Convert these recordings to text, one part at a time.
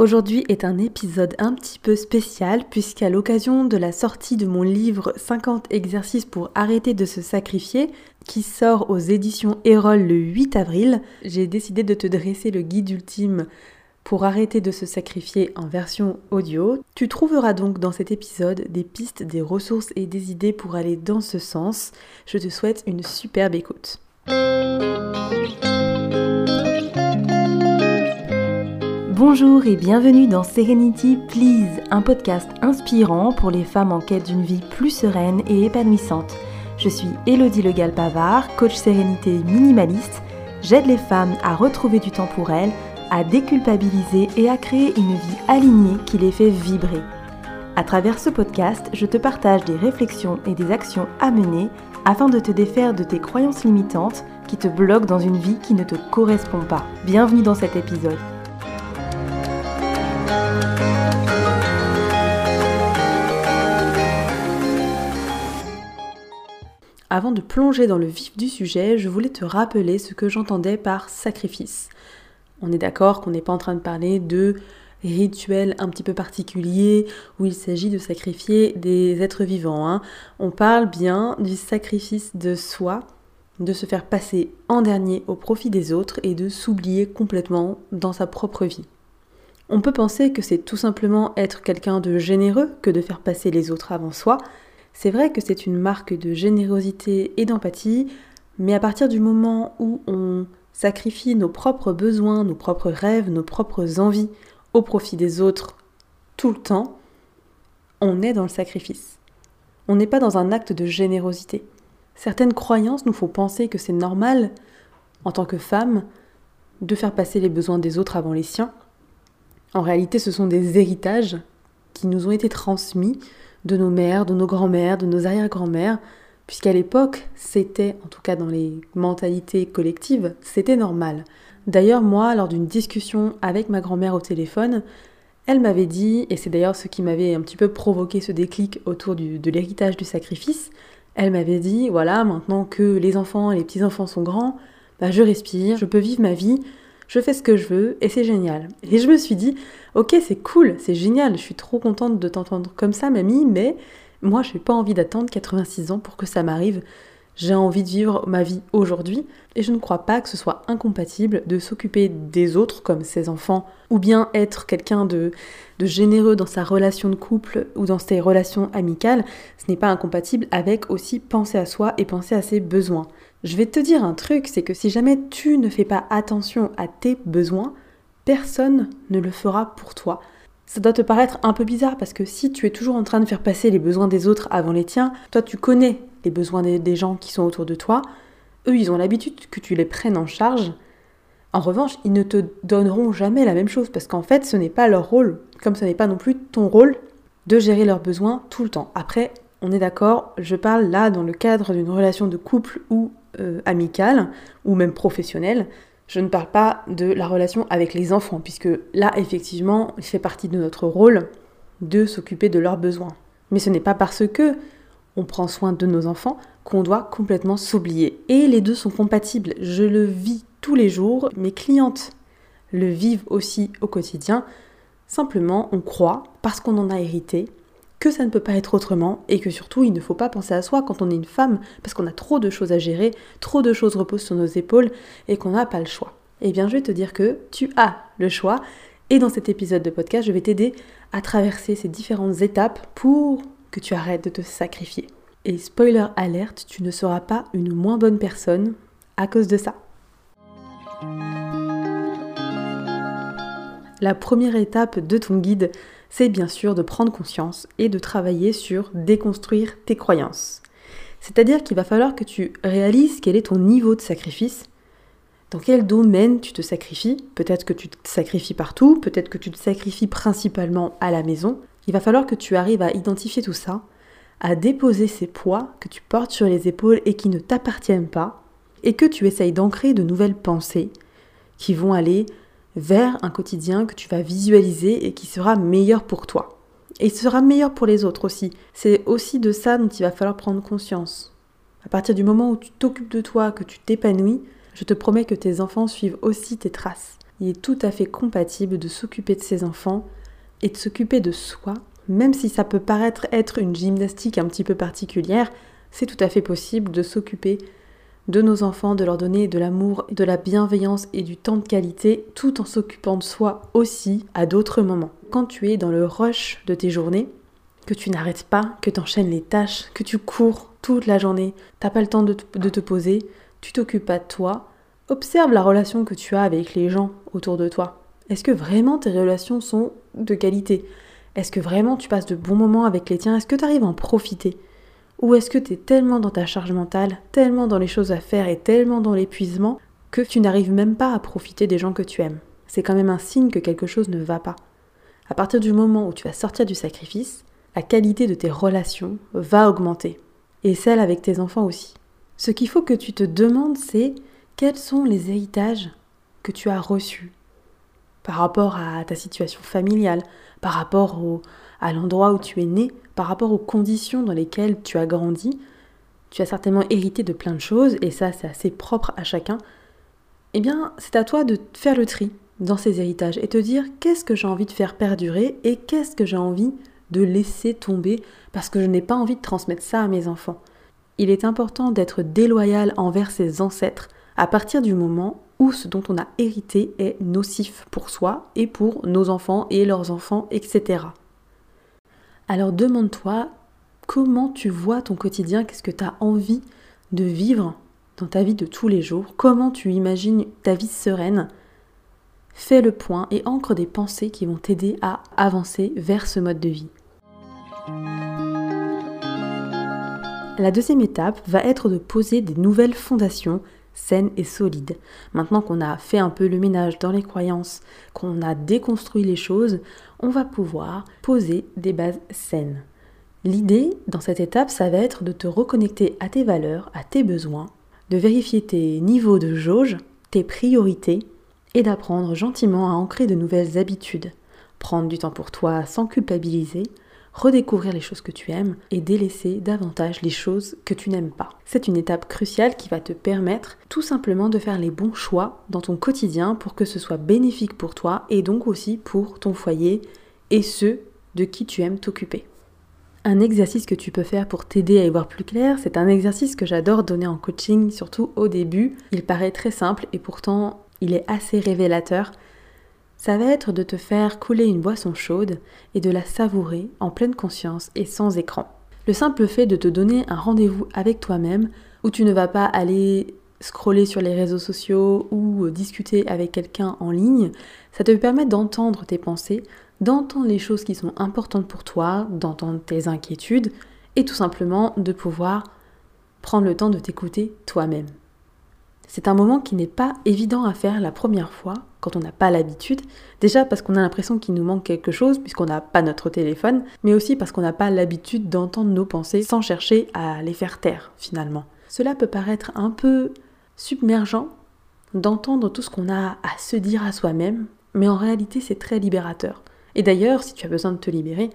Aujourd'hui est un épisode un petit peu spécial puisqu'à l'occasion de la sortie de mon livre 50 exercices pour arrêter de se sacrifier, qui sort aux éditions Erol le 8 avril, j'ai décidé de te dresser le guide ultime pour arrêter de se sacrifier en version audio. Tu trouveras donc dans cet épisode des pistes, des ressources et des idées pour aller dans ce sens. Je te souhaite une superbe écoute. Bonjour et bienvenue dans Serenity Please, un podcast inspirant pour les femmes en quête d'une vie plus sereine et épanouissante. Je suis Elodie Legal Pavard, coach sérénité minimaliste. J'aide les femmes à retrouver du temps pour elles, à déculpabiliser et à créer une vie alignée qui les fait vibrer. À travers ce podcast, je te partage des réflexions et des actions à mener afin de te défaire de tes croyances limitantes qui te bloquent dans une vie qui ne te correspond pas. Bienvenue dans cet épisode. Avant de plonger dans le vif du sujet, je voulais te rappeler ce que j'entendais par sacrifice. On est d'accord qu'on n'est pas en train de parler de rituels un petit peu particuliers où il s'agit de sacrifier des êtres vivants. Hein. On parle bien du sacrifice de soi, de se faire passer en dernier au profit des autres et de s'oublier complètement dans sa propre vie. On peut penser que c'est tout simplement être quelqu'un de généreux que de faire passer les autres avant soi, c'est vrai que c'est une marque de générosité et d'empathie, mais à partir du moment où on sacrifie nos propres besoins, nos propres rêves, nos propres envies au profit des autres tout le temps, on est dans le sacrifice. On n'est pas dans un acte de générosité. Certaines croyances nous font penser que c'est normal, en tant que femme, de faire passer les besoins des autres avant les siens. En réalité, ce sont des héritages qui nous ont été transmis de nos mères, de nos grands-mères, de nos arrière-grands-mères, puisqu'à l'époque, c'était, en tout cas dans les mentalités collectives, c'était normal. D'ailleurs, moi, lors d'une discussion avec ma grand-mère au téléphone, elle m'avait dit, et c'est d'ailleurs ce qui m'avait un petit peu provoqué ce déclic autour de l'héritage du sacrifice, elle m'avait dit, voilà, maintenant que les enfants les petits-enfants sont grands, bah, je respire, je peux vivre ma vie, je fais ce que je veux et c'est génial. Et je me suis dit, ok, c'est cool, c'est génial, je suis trop contente de t'entendre comme ça, mamie, mais moi, je n'ai pas envie d'attendre 86 ans pour que ça m'arrive. J'ai envie de vivre ma vie aujourd'hui et je ne crois pas que ce soit incompatible de s'occuper des autres comme ses enfants ou bien être quelqu'un de, de généreux dans sa relation de couple ou dans ses relations amicales. Ce n'est pas incompatible avec aussi penser à soi et penser à ses besoins. Je vais te dire un truc, c'est que si jamais tu ne fais pas attention à tes besoins, personne ne le fera pour toi. Ça doit te paraître un peu bizarre parce que si tu es toujours en train de faire passer les besoins des autres avant les tiens, toi tu connais les besoins des, gens qui sont autour de toi, eux ils ont l'habitude que tu les prennes en charge. En revanche, ils ne te donneront jamais la même chose parce qu'en fait ce n'est pas leur rôle, comme ce n'est pas non plus ton rôle de gérer leurs besoins tout le temps. Après, on est d'accord, je parle là dans le cadre d'une relation de couple ou euh, amicale ou même professionnelle. Je ne parle pas de la relation avec les enfants, puisque là, effectivement, il fait partie de notre rôle de s'occuper de leurs besoins. Mais ce n'est pas parce que on prend soin de nos enfants qu'on doit complètement s'oublier. Et les deux sont compatibles. Je le vis tous les jours. Mes clientes le vivent aussi au quotidien. Simplement, on croit, parce qu'on en a hérité, que ça ne peut pas être autrement et que surtout il ne faut pas penser à soi quand on est une femme parce qu'on a trop de choses à gérer, trop de choses reposent sur nos épaules et qu'on n'a pas le choix. Eh bien je vais te dire que tu as le choix et dans cet épisode de podcast je vais t'aider à traverser ces différentes étapes pour que tu arrêtes de te sacrifier. Et spoiler alerte, tu ne seras pas une moins bonne personne à cause de ça. La première étape de ton guide, c'est bien sûr de prendre conscience et de travailler sur déconstruire tes croyances. C'est-à-dire qu'il va falloir que tu réalises quel est ton niveau de sacrifice, dans quel domaine tu te sacrifies. Peut-être que tu te sacrifies partout, peut-être que tu te sacrifies principalement à la maison. Il va falloir que tu arrives à identifier tout ça, à déposer ces poids que tu portes sur les épaules et qui ne t'appartiennent pas, et que tu essayes d'ancrer de nouvelles pensées qui vont aller vers un quotidien que tu vas visualiser et qui sera meilleur pour toi. Et sera meilleur pour les autres aussi. C'est aussi de ça dont il va falloir prendre conscience. À partir du moment où tu t'occupes de toi, que tu t'épanouis, je te promets que tes enfants suivent aussi tes traces. il est tout à fait compatible de s'occuper de ses enfants et de s'occuper de soi, même si ça peut paraître être une gymnastique un petit peu particulière, c'est tout à fait possible de s'occuper de nos enfants, de leur donner de l'amour, de la bienveillance et du temps de qualité, tout en s'occupant de soi aussi à d'autres moments. Quand tu es dans le rush de tes journées, que tu n'arrêtes pas, que tu enchaînes les tâches, que tu cours toute la journée, t'as pas le temps de te, poser, tu t'occupes pas de toi, observe la relation que tu as avec les gens autour de toi. Est-ce que vraiment tes relations sont de qualité? Est-ce que vraiment tu passes de bons moments avec les tiens? Est-ce que tu arrives à en profiter? Ou est-ce que tu es tellement dans ta charge mentale, tellement dans les choses à faire et tellement dans l'épuisement que tu n'arrives même pas à profiter des gens que tu aimes? C'est quand même un signe que quelque chose ne va pas. À partir du moment où tu vas sortir du sacrifice, la qualité de tes relations va augmenter. Et celle avec tes enfants aussi. Ce qu'il faut que tu te demandes, c'est quels sont les héritages que tu as reçus par rapport à ta situation familiale, par rapport à l'endroit où tu es né, par rapport aux conditions dans lesquelles tu as grandi. Tu as certainement hérité de plein de choses, et ça c'est assez propre à chacun. Eh bien, c'est à toi de faire le tri dans ces héritages et te dire qu'est-ce que j'ai envie de faire perdurer et qu'est-ce que j'ai envie de laisser tomber parce que je n'ai pas envie de transmettre ça à mes enfants. Il est important d'être déloyal envers ses ancêtres à partir du moment où ce dont on a hérité est nocif pour soi et pour nos enfants et leurs enfants, etc. Alors demande-toi comment tu vois ton quotidien, qu'est-ce que tu as envie de vivre dans ta vie de tous les jours, comment tu imagines ta vie sereine? Fais le point et ancre des pensées qui vont t'aider à avancer vers ce mode de vie. La deuxième étape va être de poser des nouvelles fondations saines et solides. Maintenant qu'on a fait un peu le ménage dans les croyances, qu'on a déconstruit les choses, on va pouvoir poser des bases saines. L'idée dans cette étape, ça va être de te reconnecter à tes valeurs, à tes besoins, de vérifier tes niveaux de jauge, tes priorités et d'apprendre gentiment à ancrer de nouvelles habitudes. Prendre du temps pour toi sans culpabiliser, redécouvrir les choses que tu aimes et délaisser davantage les choses que tu n'aimes pas. C'est une étape cruciale qui va te permettre tout simplement de faire les bons choix dans ton quotidien pour que ce soit bénéfique pour toi et donc aussi pour ton foyer et ceux de qui tu aimes t'occuper. Un exercice que tu peux faire pour t'aider à y voir plus clair, c'est un exercice que j'adore donner en coaching, surtout au début. Il paraît très simple et pourtant il est assez révélateur ça va être de te faire couler une boisson chaude et de la savourer en pleine conscience et sans écran. Le simple fait de te donner un rendez-vous avec toi-même où tu ne vas pas aller scroller sur les réseaux sociaux ou discuter avec quelqu'un en ligne, ça te permet d'entendre tes pensées, d'entendre les choses qui sont importantes pour toi, d'entendre tes inquiétudes et tout simplement de pouvoir prendre le temps de t'écouter toi-même. C'est un moment qui n'est pas évident à faire la première fois, quand on n'a pas l'habitude. Déjà parce qu'on a l'impression qu'il nous manque quelque chose, puisqu'on n'a pas notre téléphone, mais aussi parce qu'on n'a pas l'habitude d'entendre nos pensées sans chercher à les faire taire, finalement. Cela peut paraître un peu submergent d'entendre tout ce qu'on a à se dire à soi-même, mais en réalité c'est très libérateur. Et d'ailleurs, si tu as besoin de te libérer,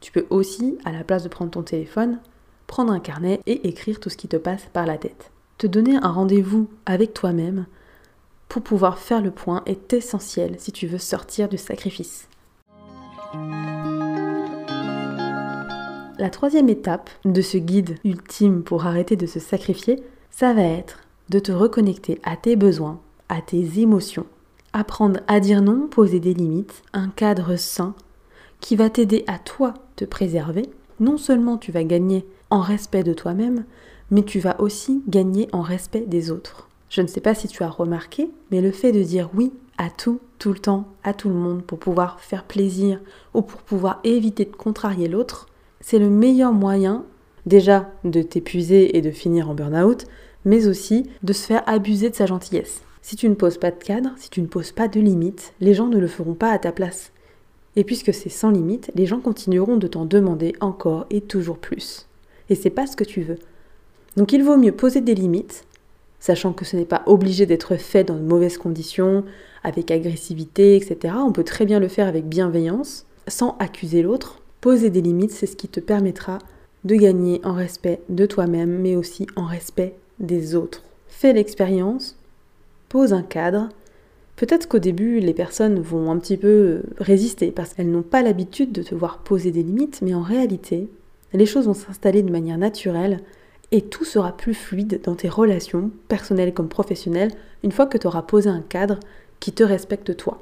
tu peux aussi, à la place de prendre ton téléphone, prendre un carnet et écrire tout ce qui te passe par la tête. Te donner un rendez-vous avec toi-même pour pouvoir faire le point est essentiel si tu veux sortir du sacrifice. La troisième étape de ce guide ultime pour arrêter de se sacrifier, ça va être de te reconnecter à tes besoins, à tes émotions, apprendre à dire non, poser des limites, un cadre sain qui va t'aider à toi te préserver. Non seulement tu vas gagner en respect de toi-même, mais tu vas aussi gagner en respect des autres. Je ne sais pas si tu as remarqué, mais le fait de dire oui à tout, tout le temps, à tout le monde, pour pouvoir faire plaisir ou pour pouvoir éviter de contrarier l'autre, c'est le meilleur moyen déjà de t'épuiser et de finir en burn-out, mais aussi de se faire abuser de sa gentillesse. Si tu ne poses pas de cadre, si tu ne poses pas de limites, les gens ne le feront pas à ta place. Et puisque c'est sans limite, les gens continueront de t'en demander encore et toujours plus. Et c'est pas ce que tu veux. Donc il vaut mieux poser des limites, sachant que ce n'est pas obligé d'être fait dans de mauvaises conditions, avec agressivité, etc. On peut très bien le faire avec bienveillance, sans accuser l'autre. Poser des limites, c'est ce qui te permettra de gagner en respect de toi-même, mais aussi en respect des autres. Fais l'expérience, pose un cadre, Peut-être qu'au début, les personnes vont un petit peu résister parce qu'elles n'ont pas l'habitude de te voir poser des limites, mais en réalité, les choses vont s'installer de manière naturelle et tout sera plus fluide dans tes relations, personnelles comme professionnelles, une fois que tu auras posé un cadre qui te respecte toi.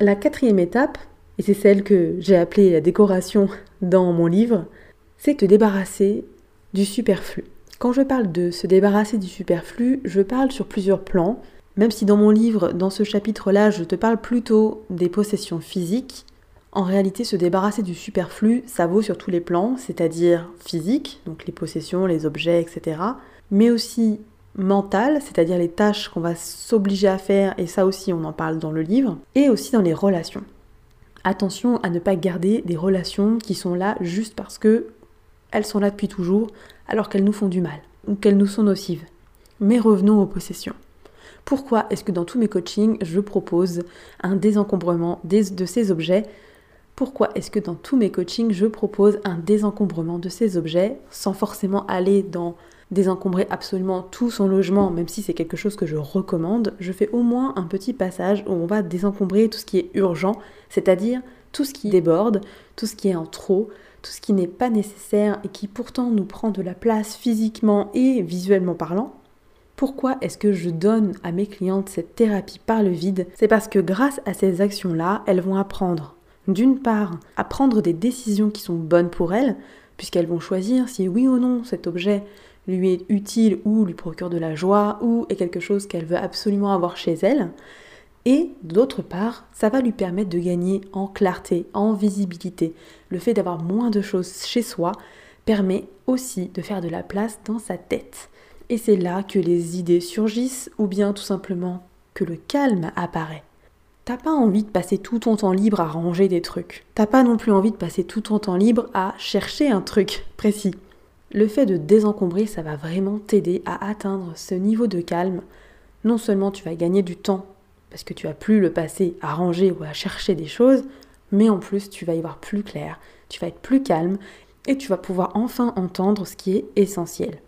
La quatrième étape, et c'est celle que j'ai appelée la décoration dans mon livre, c'est te débarrasser du superflu. Quand je parle de se débarrasser du superflu, je parle sur plusieurs plans, même si dans mon livre, dans ce chapitre-là, je te parle plutôt des possessions physiques, en réalité, se débarrasser du superflu, ça vaut sur tous les plans, c'est-à-dire physique, donc les possessions, les objets, etc., mais aussi mental, c'est-à-dire les tâches qu'on va s'obliger à faire, et ça aussi on en parle dans le livre, et aussi dans les relations. Attention à ne pas garder des relations qui sont là juste parce que elles sont là depuis toujours, alors qu'elles nous font du mal, ou qu'elles nous sont nocives. Mais revenons aux possessions. Pourquoi est-ce que dans tous mes coachings, je propose un désencombrement de ces objets pourquoi est-ce que dans tous mes coachings, je propose un désencombrement de ces objets sans forcément aller dans désencombrer absolument tout son logement, même si c'est quelque chose que je recommande, je fais au moins un petit passage où on va désencombrer tout ce qui est urgent, c'est-à-dire tout ce qui déborde, tout ce qui est en trop, tout ce qui n'est pas nécessaire et qui pourtant nous prend de la place physiquement et visuellement parlant. Pourquoi est-ce que je donne à mes clientes cette thérapie par le vide? C'est parce que grâce à ces actions-là, elles vont apprendre d'une part, à prendre des décisions qui sont bonnes pour elles, puisqu'elles vont choisir si oui ou non cet objet lui est utile ou lui procure de la joie ou est quelque chose qu'elle veut absolument avoir chez elle. Et d'autre part, ça va lui permettre de gagner en clarté, en visibilité. Le fait d'avoir moins de choses chez soi permet aussi de faire de la place dans sa tête. Et c'est là que les idées surgissent ou bien tout simplement que le calme apparaît. T'as pas envie de passer tout ton temps libre à ranger des trucs. T'as pas non plus envie de passer tout ton temps libre à chercher un truc précis. Le fait de désencombrer, ça va vraiment t'aider à atteindre ce niveau de calme. Non seulement tu vas gagner du temps, parce que tu vas plus le passer à ranger ou à chercher des choses, mais en plus tu vas y voir plus clair, tu vas être plus calme et tu vas pouvoir enfin entendre ce qui est essentiel.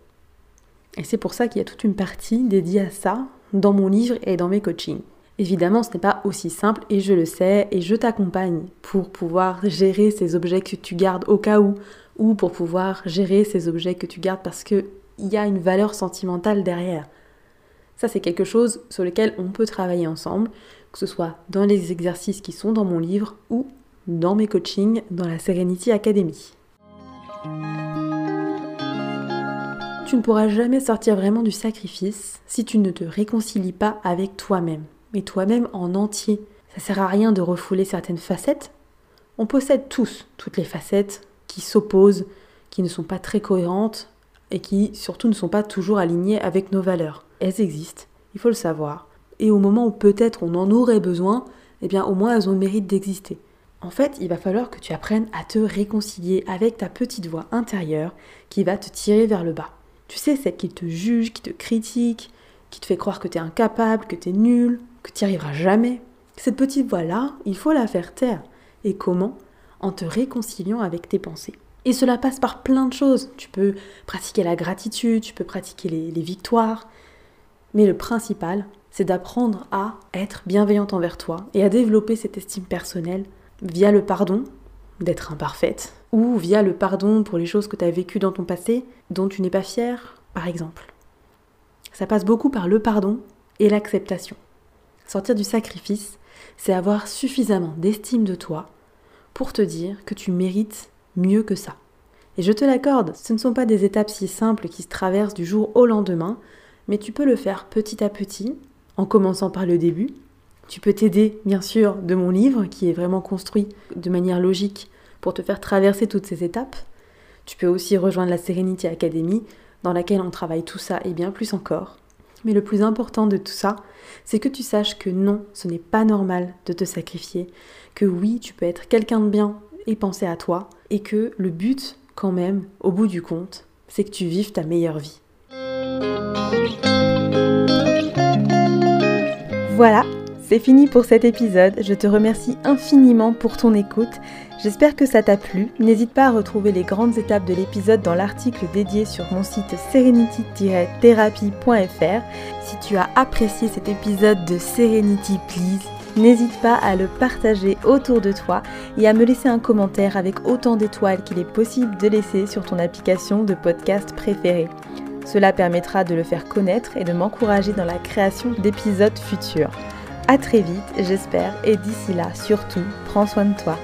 Et c'est pour ça qu'il y a toute une partie dédiée à ça dans mon livre et dans mes coachings. Évidemment, ce n'est pas aussi simple et je le sais et je t'accompagne pour pouvoir gérer ces objets que tu gardes au cas où ou pour pouvoir gérer ces objets que tu gardes parce qu'il y a une valeur sentimentale derrière. Ça, c'est quelque chose sur lequel on peut travailler ensemble, que ce soit dans les exercices qui sont dans mon livre ou dans mes coachings dans la Serenity Academy. Tu ne pourras jamais sortir vraiment du sacrifice si tu ne te réconcilies pas avec toi-même toi-même en entier. Ça sert à rien de refouler certaines facettes. On possède tous toutes les facettes qui s'opposent, qui ne sont pas très cohérentes et qui surtout ne sont pas toujours alignées avec nos valeurs. Elles existent, il faut le savoir. Et au moment où peut-être on en aurait besoin, eh bien au moins elles ont le mérite d'exister. En fait, il va falloir que tu apprennes à te réconcilier avec ta petite voix intérieure qui va te tirer vers le bas. Tu sais, celle qui te juge, qui te critique, qui te fait croire que tu es incapable, que tu es nul, tu n'y arriveras jamais. Cette petite voix-là, il faut la faire taire. Et comment? En te réconciliant avec tes pensées. Et cela passe par plein de choses. Tu peux pratiquer la gratitude, tu peux pratiquer les, les victoires. Mais le principal, c'est d'apprendre à être bienveillante envers toi et à développer cette estime personnelle via le pardon d'être imparfaite ou via le pardon pour les choses que tu as vécues dans ton passé dont tu n'es pas fière, par exemple. Ça passe beaucoup par le pardon et l'acceptation. Sortir du sacrifice, c'est avoir suffisamment d'estime de toi pour te dire que tu mérites mieux que ça. Et je te l'accorde, ce ne sont pas des étapes si simples qui se traversent du jour au lendemain, mais tu peux le faire petit à petit, en commençant par le début. Tu peux t'aider, bien sûr, de mon livre, qui est vraiment construit de manière logique pour te faire traverser toutes ces étapes. Tu peux aussi rejoindre la Serenity Academy, dans laquelle on travaille tout ça et bien plus encore. Mais le plus important de tout ça, c'est que tu saches que non, ce n'est pas normal de te sacrifier, que oui, tu peux être quelqu'un de bien et penser à toi, et que le but, quand même, au bout du compte, c'est que tu vives ta meilleure vie. Voilà, C'est fini pour cet épisode, je te remercie infiniment pour ton écoute. J'espère que ça t'a plu. N'hésite pas à retrouver les grandes étapes de l'épisode dans l'article dédié sur mon site serenity-therapy.fr. Si tu as apprécié cet épisode de Serenity Please, n'hésite pas à le partager autour de toi et à me laisser un commentaire avec autant d'étoiles qu'il est possible de laisser sur ton application de podcast préférée. Cela permettra de le faire connaître et de m'encourager dans la création d'épisodes futurs. A très vite, j'espère, et d'ici là, surtout, prends soin de toi.